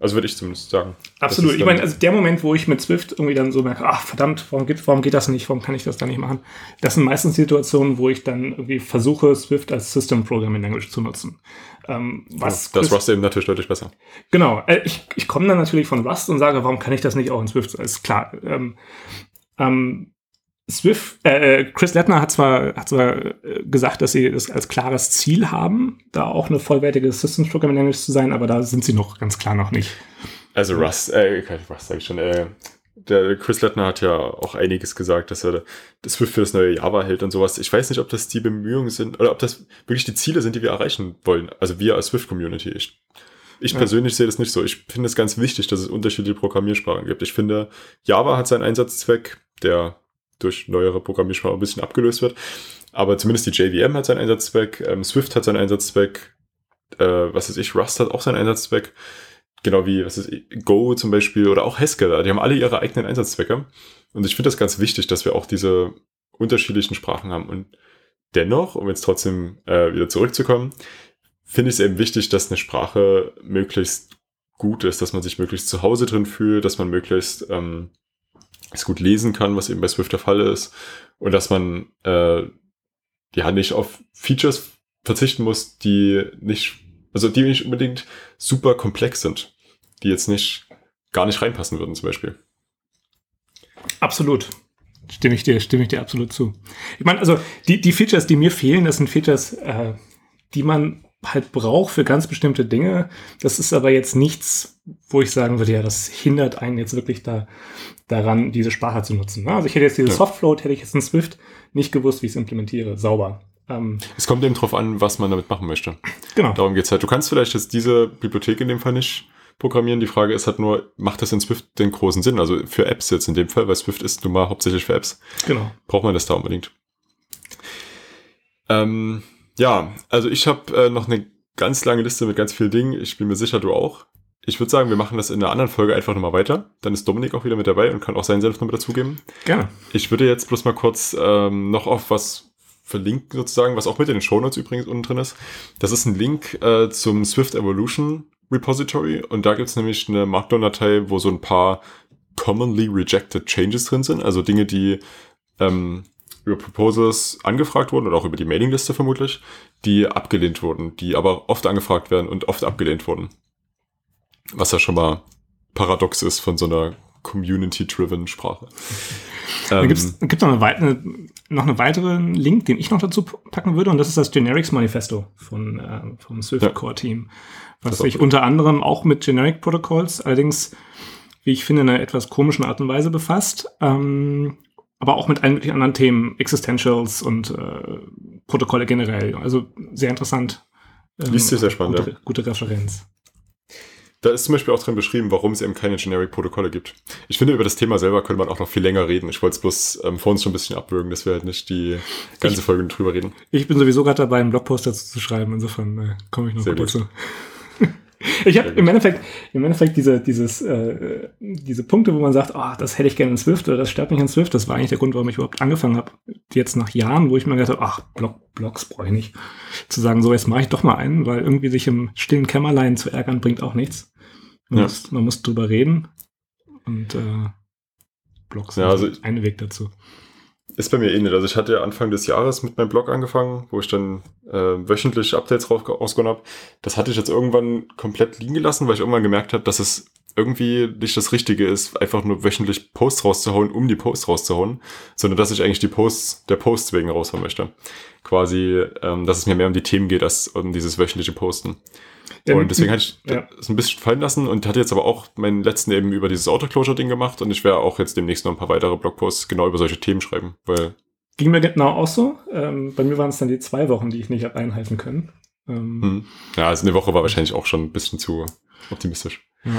also würde ich zumindest sagen. Absolut. Ich meine, also der Moment, wo ich mit Swift irgendwie dann so merke, ach verdammt, warum geht, warum geht das nicht? Warum kann ich das da nicht machen? Das sind meistens Situationen, wo ich dann irgendwie versuche, Swift als System Programming Language zu nutzen. Ähm, was ja, das Rust eben natürlich deutlich besser. Genau. Äh, ich, ich komme dann natürlich von Rust und sage, warum kann ich das nicht auch in Swift? Ist klar. Ähm, ähm, Swift, äh, äh, Chris Lettner hat zwar, hat zwar äh, gesagt, dass sie das als klares Ziel haben, da auch eine vollwertige Systems Programming Language zu sein, aber da sind sie noch ganz klar noch nicht. Also Rust, äh, Rust sage ich schon, äh, der Chris Lettner hat ja auch einiges gesagt, dass er das Swift für das neue Java hält und sowas. Ich weiß nicht, ob das die Bemühungen sind oder ob das wirklich die Ziele sind, die wir erreichen wollen. Also wir als Swift-Community. Ich, ich ja. persönlich sehe das nicht so. Ich finde es ganz wichtig, dass es unterschiedliche Programmiersprachen gibt. Ich finde, Java hat seinen Einsatzzweck, der durch neuere Programmiersprachen ein bisschen abgelöst wird. Aber zumindest die JVM hat seinen Einsatzzweck, ähm, Swift hat seinen Einsatzzweck, äh, was weiß ich, Rust hat auch seinen Einsatzzweck. Genau wie, was ist Go zum Beispiel oder auch Haskell, die haben alle ihre eigenen Einsatzzwecke. Und ich finde das ganz wichtig, dass wir auch diese unterschiedlichen Sprachen haben. Und dennoch, um jetzt trotzdem äh, wieder zurückzukommen, finde ich es eben wichtig, dass eine Sprache möglichst gut ist, dass man sich möglichst zu Hause drin fühlt, dass man möglichst ähm, es gut lesen kann, was eben bei Swift der Fall ist. Und dass man äh, ja nicht auf Features verzichten muss, die nicht, also die nicht unbedingt super komplex sind, die jetzt nicht gar nicht reinpassen würden, zum Beispiel. Absolut. Stimme ich dir, stimme ich dir absolut zu. Ich meine, also die, die Features, die mir fehlen, das sind Features, äh, die man halt braucht für ganz bestimmte Dinge. Das ist aber jetzt nichts, wo ich sagen würde, ja, das hindert einen jetzt wirklich da daran, diese Sprache zu nutzen. Also ich hätte jetzt diese ja. Softfloat, hätte ich jetzt in Swift nicht gewusst, wie ich es implementiere. Sauber. Ähm, es kommt eben drauf an, was man damit machen möchte. Genau. Darum geht's halt. Du kannst vielleicht jetzt diese Bibliothek in dem Fall nicht programmieren. Die Frage ist halt nur, macht das in Swift den großen Sinn? Also für Apps jetzt in dem Fall, weil Swift ist nun mal hauptsächlich für Apps. Genau. Braucht man das da unbedingt? Ähm, ja, also ich habe äh, noch eine ganz lange Liste mit ganz vielen Dingen. Ich bin mir sicher, du auch. Ich würde sagen, wir machen das in einer anderen Folge einfach nochmal weiter. Dann ist Dominik auch wieder mit dabei und kann auch seinen Senf noch mit dazugeben. Gerne. Ich würde jetzt bloß mal kurz ähm, noch auf was verlinken, sozusagen, was auch mit in den Shownotes übrigens unten drin ist. Das ist ein Link äh, zum Swift Evolution Repository und da gibt es nämlich eine Markdown-Datei, wo so ein paar commonly rejected changes drin sind, also Dinge, die ähm, über Proposals angefragt wurden oder auch über die Mailingliste vermutlich, die abgelehnt wurden, die aber oft angefragt werden und oft abgelehnt wurden. Was ja schon mal paradox ist von so einer community-driven Sprache. Da gibt es noch, eine, noch einen weiteren Link, den ich noch dazu packen würde, und das ist das Generics Manifesto von, äh, vom Swift ja. Core Team, was sich unter anderem auch mit Generic Protocols, allerdings, wie ich finde, in einer etwas komischen Art und Weise befasst. Ähm, aber auch mit allen möglichen anderen Themen, Existentials und äh, Protokolle generell. Also sehr interessant. Ähm, Liest sich sehr spannend, gute, gute Referenz. Da ist zum Beispiel auch drin beschrieben, warum es eben keine Generic-Protokolle gibt. Ich finde, über das Thema selber könnte man auch noch viel länger reden. Ich wollte es bloß ähm, vor uns schon ein bisschen abwürgen, dass wir halt nicht die ganze Ich- Folge drüber reden. Ich bin sowieso gerade dabei, einen Blogpost dazu zu schreiben. Insofern äh, komme ich noch Sehr gut. dazu. Ich habe im Endeffekt, im Endeffekt diese, dieses, äh, diese Punkte, wo man sagt, oh, das hätte ich gerne in Swift oder das stört mich in Swift, das war eigentlich der Grund, warum ich überhaupt angefangen habe. Jetzt nach Jahren, wo ich mir gedacht habe, ach, Blog, Blogs brauche ich nicht. Zu sagen, so, jetzt mache ich doch mal einen, weil irgendwie sich im stillen Kämmerlein zu ärgern, bringt auch nichts. Man, Ja. muss, man muss drüber reden. Und äh, Blogs Ja, also- ein Weg dazu. Ist bei mir ähnlich. Also ich hatte ja Anfang des Jahres mit meinem Blog angefangen, wo ich dann äh, wöchentlich Updates raus- rausgehauen habe. Das hatte ich jetzt irgendwann komplett liegen gelassen, weil ich irgendwann gemerkt habe, dass es irgendwie nicht das Richtige ist, einfach nur wöchentlich Posts rauszuhauen, um die Posts rauszuhauen, sondern dass ich eigentlich die Posts der Posts wegen raushauen möchte. Quasi, ähm, dass es mir mehr um die Themen geht, als um dieses wöchentliche Posten. Und deswegen hatte ich ja. es ein bisschen fallen lassen und hatte jetzt aber auch meinen letzten eben über dieses Auto-Closure-Ding gemacht und ich werde auch jetzt demnächst noch ein paar weitere Blogposts genau über solche Themen schreiben, weil Ging mir genau auch so. Ähm, bei mir waren es dann die zwei Wochen, die ich nicht habe einhalten können. Ähm, Hm. Ja, also eine Woche war wahrscheinlich auch schon ein bisschen zu optimistisch. ja.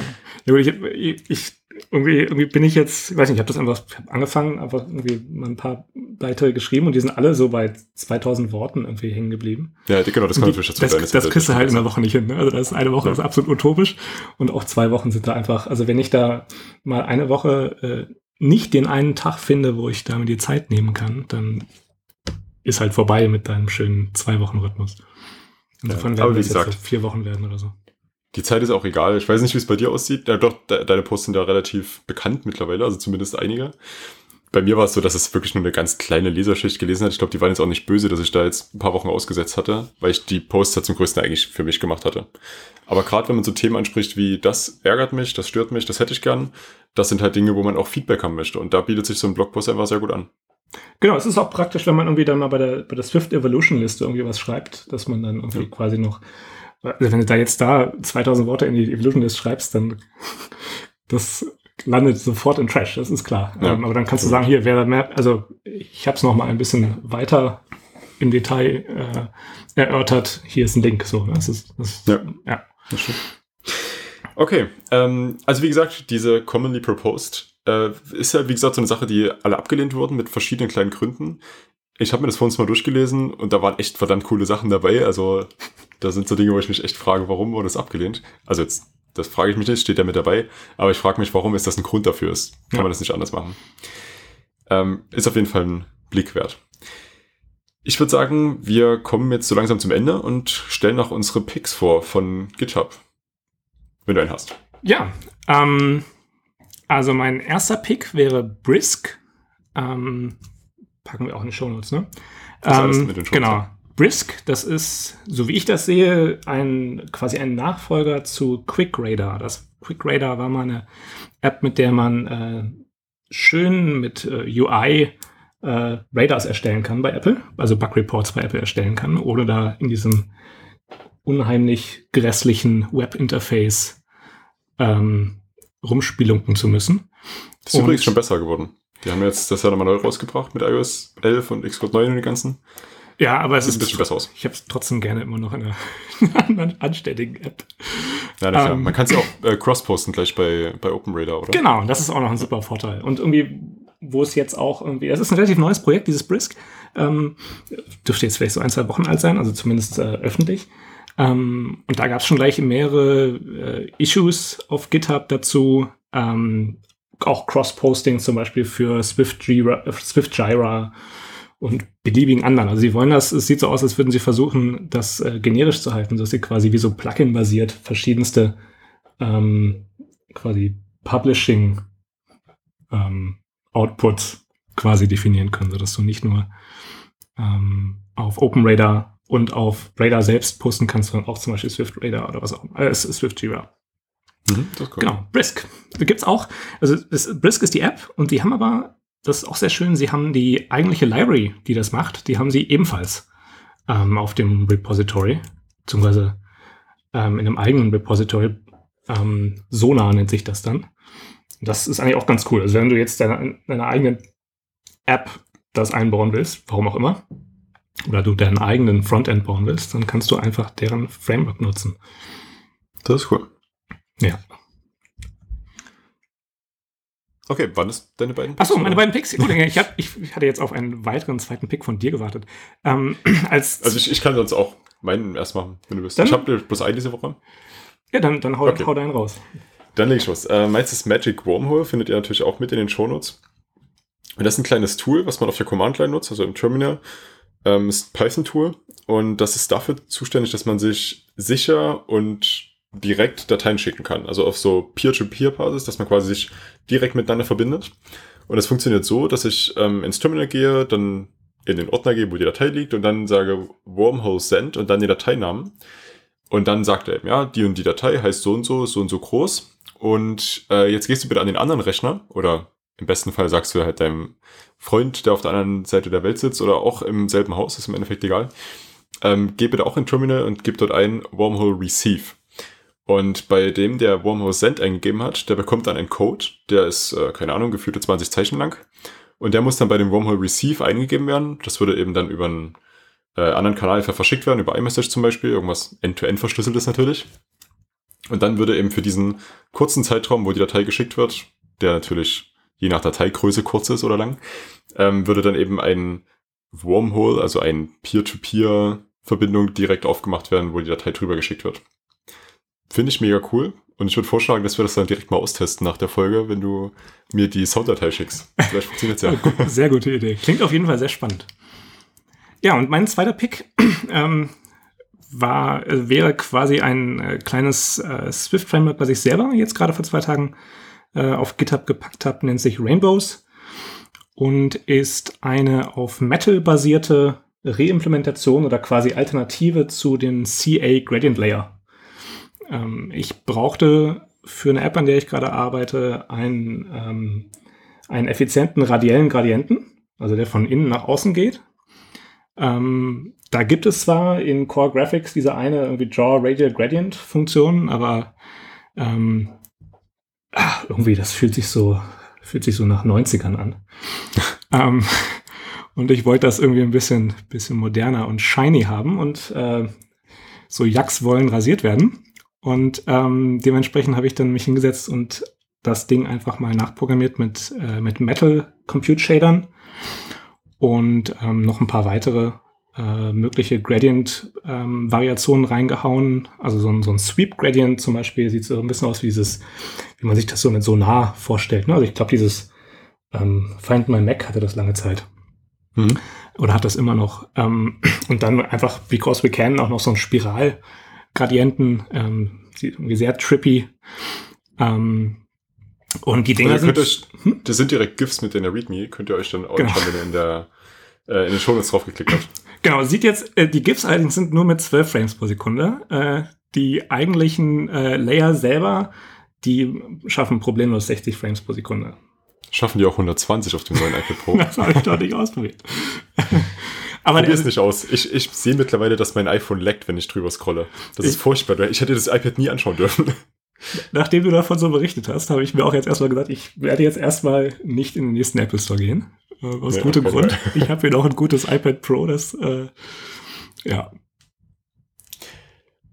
ja, gut, ich, ich, ich irgendwie, irgendwie bin ich jetzt, ich weiß nicht, ich habe das einfach ich hab angefangen, einfach irgendwie mal ein paar Beiträge geschrieben und die sind alle so bei 2000 Worten irgendwie hängen geblieben. Ja, genau, das die, natürlich dazu. das, das, wir kriegst du halt in das- einer Woche nicht hin. Ne? Also das ist eine Woche Ja. ist absolut utopisch und auch zwei Wochen sind da einfach, also wenn ich da mal eine Woche äh, nicht den einen Tag finde, wo ich da mir die Zeit nehmen kann, dann ist halt vorbei mit deinem schönen Zwei-Wochen-Rhythmus. Insofern Ja, aber werden wie das jetzt gesagt- so vier Wochen werden oder so. Die Zeit ist auch egal. Ich weiß nicht, wie es bei dir aussieht. Ja, doch, de deine Posts sind ja relativ bekannt mittlerweile, also zumindest einige. Bei mir war es so, dass es wirklich nur eine ganz kleine Leserschicht gelesen hat. Ich glaube, die waren jetzt auch nicht böse, dass ich da jetzt ein paar Wochen ausgesetzt hatte, weil ich die Posts ja zum größten eigentlich für mich gemacht hatte. Aber gerade wenn man so Themen anspricht wie das ärgert mich, das stört mich, das hätte ich gern, das sind halt Dinge, wo man auch Feedback haben möchte. Und da bietet sich so ein Blogpost einfach sehr gut an. Genau, es ist auch praktisch, wenn man irgendwie dann mal bei der, bei der Swift Evolution Liste irgendwie was schreibt, dass man dann irgendwie Ja. quasi noch, also wenn du da jetzt da 2000 Worte in die Evolution List schreibst, dann <laughs> das landet sofort in Trash, das ist klar. Ja. Ähm, aber dann kannst du sagen, hier, wer da mehr, also ich habe es noch mal ein bisschen weiter im Detail äh, erörtert, hier ist ein Link, so, das ist, das, Ja. ja. Okay, ähm, also wie gesagt, diese commonly proposed äh, ist ja, wie gesagt, so eine Sache, die alle abgelehnt wurden mit verschiedenen kleinen Gründen. Ich habe mir das vor uns mal durchgelesen und da waren echt verdammt coole Sachen dabei. Also da sind so Dinge, wo ich mich echt frage, warum wurde es abgelehnt? Also jetzt, das frage ich mich nicht, steht da mit dabei, aber ich frage mich, warum ist das ein Grund dafür ist? Kann Ja. man das nicht anders machen? Ähm, ist auf jeden Fall ein Blick wert. Ich würde sagen, wir kommen jetzt so langsam zum Ende und stellen noch unsere Picks vor von GitHub. Wenn du einen hast. Ja, ähm, also mein erster Pick wäre Brisk. Ähm, packen wir auch in die Shownotes, ne? Das Ähm, mit den Shownotes, genau. Brisk, das ist, so wie ich das sehe, ein quasi ein Nachfolger zu QuickRadar. Das QuickRadar war mal eine App, mit der man äh, schön mit äh, UI äh, Radars erstellen kann bei Apple, also Bug Reports bei Apple erstellen kann, ohne da in diesem unheimlich grässlichen Webinterface ähm, rumspielunken zu müssen. Das ist Und- übrigens schon besser geworden. Die haben jetzt das ja nochmal neu rausgebracht mit iOS 11 und Xcode 9 und die ganzen. Ja, aber es ist ein bisschen besser aus. Ich habe es trotzdem gerne immer noch in einer, <laughs> in einer anständigen App. Ja, na klar. Ähm. Man kann es ja auch äh, cross-posten gleich bei, bei OpenRadar, oder? Genau, das ist auch noch ein super Vorteil. Und irgendwie, wo es jetzt auch irgendwie, das ist ein relativ neues Projekt, dieses Brisk. Ähm, dürfte jetzt vielleicht so ein, zwei Wochen alt sein, also zumindest äh, öffentlich. Ähm, und da gab es schon gleich mehrere äh, Issues auf GitHub dazu. Ähm, auch Cross-Posting zum Beispiel für Swift Jira, äh, Swift Jira und beliebigen anderen. Also sie wollen das, es sieht so aus, als würden sie versuchen, das äh, generisch zu halten, dass sie quasi wie so Plugin-basiert verschiedenste ähm, quasi Publishing ähm, Outputs quasi definieren können, sodass du nicht nur ähm, auf OpenRadar und auf Radar selbst posten kannst, sondern auch zum Beispiel Swift Radar oder was auch immer. Äh, Swift Jira. Mhm, cool. Genau, Brisk. Da gibt's auch, also es, Brisk ist die App und die haben aber, das ist auch sehr schön, sie haben die eigentliche Library, die das macht, die haben sie ebenfalls ähm, auf dem Repository, beziehungsweise ähm, in einem eigenen Repository. Ähm, Sonar nennt sich das dann. Das ist eigentlich auch ganz cool. Also wenn du jetzt deine, deine eigene App das einbauen willst, warum auch immer, oder du deinen eigenen Frontend bauen willst, dann kannst du einfach deren Framework nutzen. Das ist cool. Ja. Okay, wann ist deine beiden Picks? Achso, meine beiden Picks. Gut, ich, hab, ich, hatte jetzt auf einen weiteren zweiten Pick von dir gewartet. Ähm, <clears throat> als also ich, ich kann sonst auch meinen erst machen, wenn du willst. Dann, ich habe bloß einen diese Woche. Ja, dann, dann hau, okay. hau deinen raus. Dann leg ich los. Äh, meins ist Magic Wormhole, findet ihr natürlich auch mit in den Shownotes. Und das ist ein kleines Tool, was man auf der Command-Line nutzt, also im Terminal. Ähm, ist ein Python-Tool und das ist dafür zuständig, dass man sich sicher und direkt Dateien schicken kann. Also auf so Peer-to-Peer-Basis, dass man quasi sich direkt miteinander verbindet. Und das funktioniert so, dass ich ähm, ins Terminal gehe, dann in den Ordner gehe, wo die Datei liegt und dann sage Wormhole Send und dann den Dateinamen. Und dann sagt er eben, ja, die und die Datei heißt so und so, so und so groß. Und äh, jetzt gehst du bitte an den anderen Rechner oder im besten Fall sagst du halt deinem Freund, der auf der anderen Seite der Welt sitzt oder auch im selben Haus, ist im Endeffekt egal. Ähm, geh bitte auch in Terminal und gib dort ein Wormhole Receive. Und bei dem, der Wormhole Send eingegeben hat, der bekommt dann einen Code, der ist, äh, keine Ahnung, gefühlte 20 Zeichen lang. Und der muss dann bei dem Wormhole Receive eingegeben werden. Das würde eben dann über einen äh, anderen Kanal verschickt werden, über iMessage zum Beispiel, irgendwas end-to-end verschlüsselt ist natürlich. Und dann würde eben für diesen kurzen Zeitraum, wo die Datei geschickt wird, der natürlich je nach Dateigröße kurz ist oder lang, ähm, würde dann eben ein Wormhole, also ein Peer-to-Peer-Verbindung direkt aufgemacht werden, wo die Datei drüber geschickt wird. Finde ich mega cool. Und ich würde vorschlagen, dass wir das dann direkt mal austesten nach der Folge, wenn du mir die Sounddatei schickst. Vielleicht funktioniert es ja. <laughs> Sehr gute Idee. Klingt auf jeden Fall sehr spannend. Ja, und mein zweiter Pick <clears throat> ähm, war, äh, wäre quasi ein äh, kleines äh, Swift-Framework, was ich selber jetzt gerade vor zwei Tagen äh, auf GitHub gepackt habe, nennt sich Rainbows und ist eine auf Metal basierte Reimplementation oder quasi Alternative zu dem CA Gradient Layer. Ähm, ich brauchte für eine App, an der ich gerade arbeite, einen, ähm, einen effizienten radiellen Gradienten, also der von innen nach außen geht. Ähm, da gibt es zwar in Core Graphics diese eine irgendwie Draw Radial Gradient Funktion, aber ähm, ach, irgendwie das fühlt sich so fühlt sich so nach 90ern an. <laughs> ähm, und ich wollte das irgendwie ein bisschen bisschen moderner und shiny haben und äh, so Jacks wollen rasiert werden. Und ähm, dementsprechend habe ich dann mich hingesetzt und das Ding einfach mal nachprogrammiert mit, äh, mit Metal Compute Shadern und ähm, noch ein paar weitere äh, mögliche Gradient-Variationen ähm, reingehauen. Also so ein, so ein Sweep-Gradient zum Beispiel sieht so ein bisschen aus wie dieses, wie man sich das so mit Sonar vorstellt. Ne? Also ich glaube, dieses ähm, Find My Mac hatte das lange Zeit. Mhm. Oder hat das immer noch. Ähm, und dann einfach, because we can, auch noch so ein Spiral- Gradienten, ähm, irgendwie sehr trippy. Ähm, und die Dinger sind, euch, hm? das sind direkt GIFs mit in der README, könnt ihr euch dann auch genau. wenn ihr in der äh, in den Shownotes drauf geklickt habt. <laughs> Genau, sieht jetzt, äh, die GIFs allerdings sind nur mit 12 Frames pro Sekunde. Äh, die eigentlichen äh, Layer selber, die schaffen problemlos 60 Frames pro Sekunde. Schaffen die auch 120 auf dem neuen iPad Pro? <laughs> das habe ich doch nicht ausprobiert. <laughs> Aber Probier es nicht aus. Ich, ich sehe mittlerweile, dass mein iPhone leckt, wenn ich drüber scrolle. Das ich, ist furchtbar. Ich hätte das iPad nie anschauen dürfen. <laughs> Nachdem du davon so berichtet hast, habe ich mir auch jetzt erstmal gesagt, ich werde jetzt erstmal nicht in den nächsten Apple Store gehen. Äh, aus ja, gutem Grund. Ich habe hier noch ein gutes iPad Pro, das, äh, ja.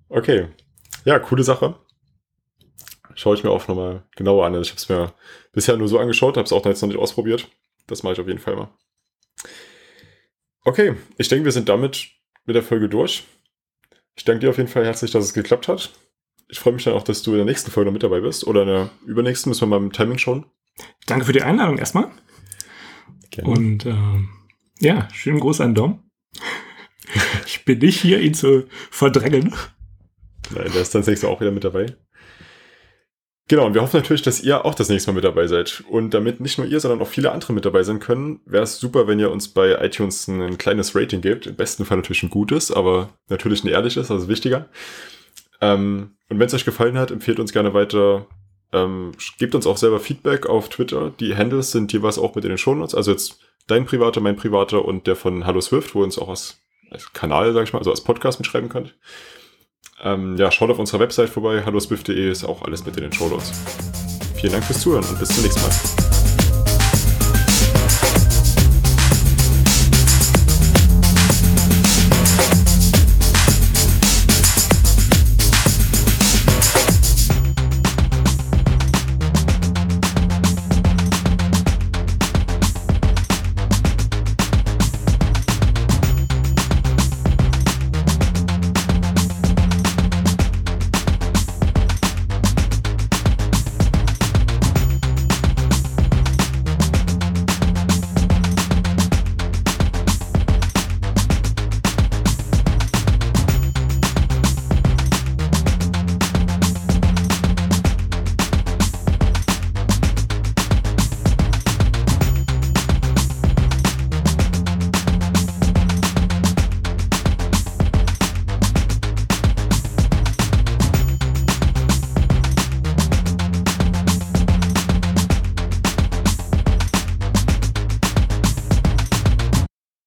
Okay. Ja, coole Sache. Schaue ich mir auch nochmal genauer an. Ich habe es mir bisher nur so angeschaut, habe es auch jetzt noch nicht ausprobiert. Das mache ich auf jeden Fall mal. Okay, ich denke, wir sind damit mit der Folge durch. Ich danke dir auf jeden Fall herzlich, dass es geklappt hat. Ich freue mich dann auch, dass du in der nächsten Folge noch mit dabei bist. Oder in der übernächsten müssen wir mal im Timing schauen. Danke für die Einladung erstmal. Gerne. Und äh, ja, schönen Gruß an Dom. ich bin nicht hier, ihn zu verdrängen. Nein, der ist dann nächstes auch wieder mit dabei. Genau, und wir hoffen natürlich, dass ihr auch das nächste Mal mit dabei seid. Und damit nicht nur ihr, sondern auch viele andere mit dabei sein können, wäre es super, wenn ihr uns bei iTunes ein kleines Rating gebt. Im besten Fall natürlich ein gutes, aber natürlich ein ehrliches, also wichtiger. Ähm, und wenn es euch gefallen hat, empfehlt uns gerne weiter. Ähm, gebt uns auch selber Feedback auf Twitter. Die Handles sind jeweils auch mit in den Shownotes. Also jetzt dein privater, mein privater und der von Hallo Swift, wo ihr uns auch als, als Kanal, sag ich mal, also als Podcast mitschreiben könnt. Ähm, ja, schaut auf unserer Website vorbei, halloswift.de ist auch alles mit in den Shownotes. Vielen Dank fürs Zuhören und bis zum nächsten Mal.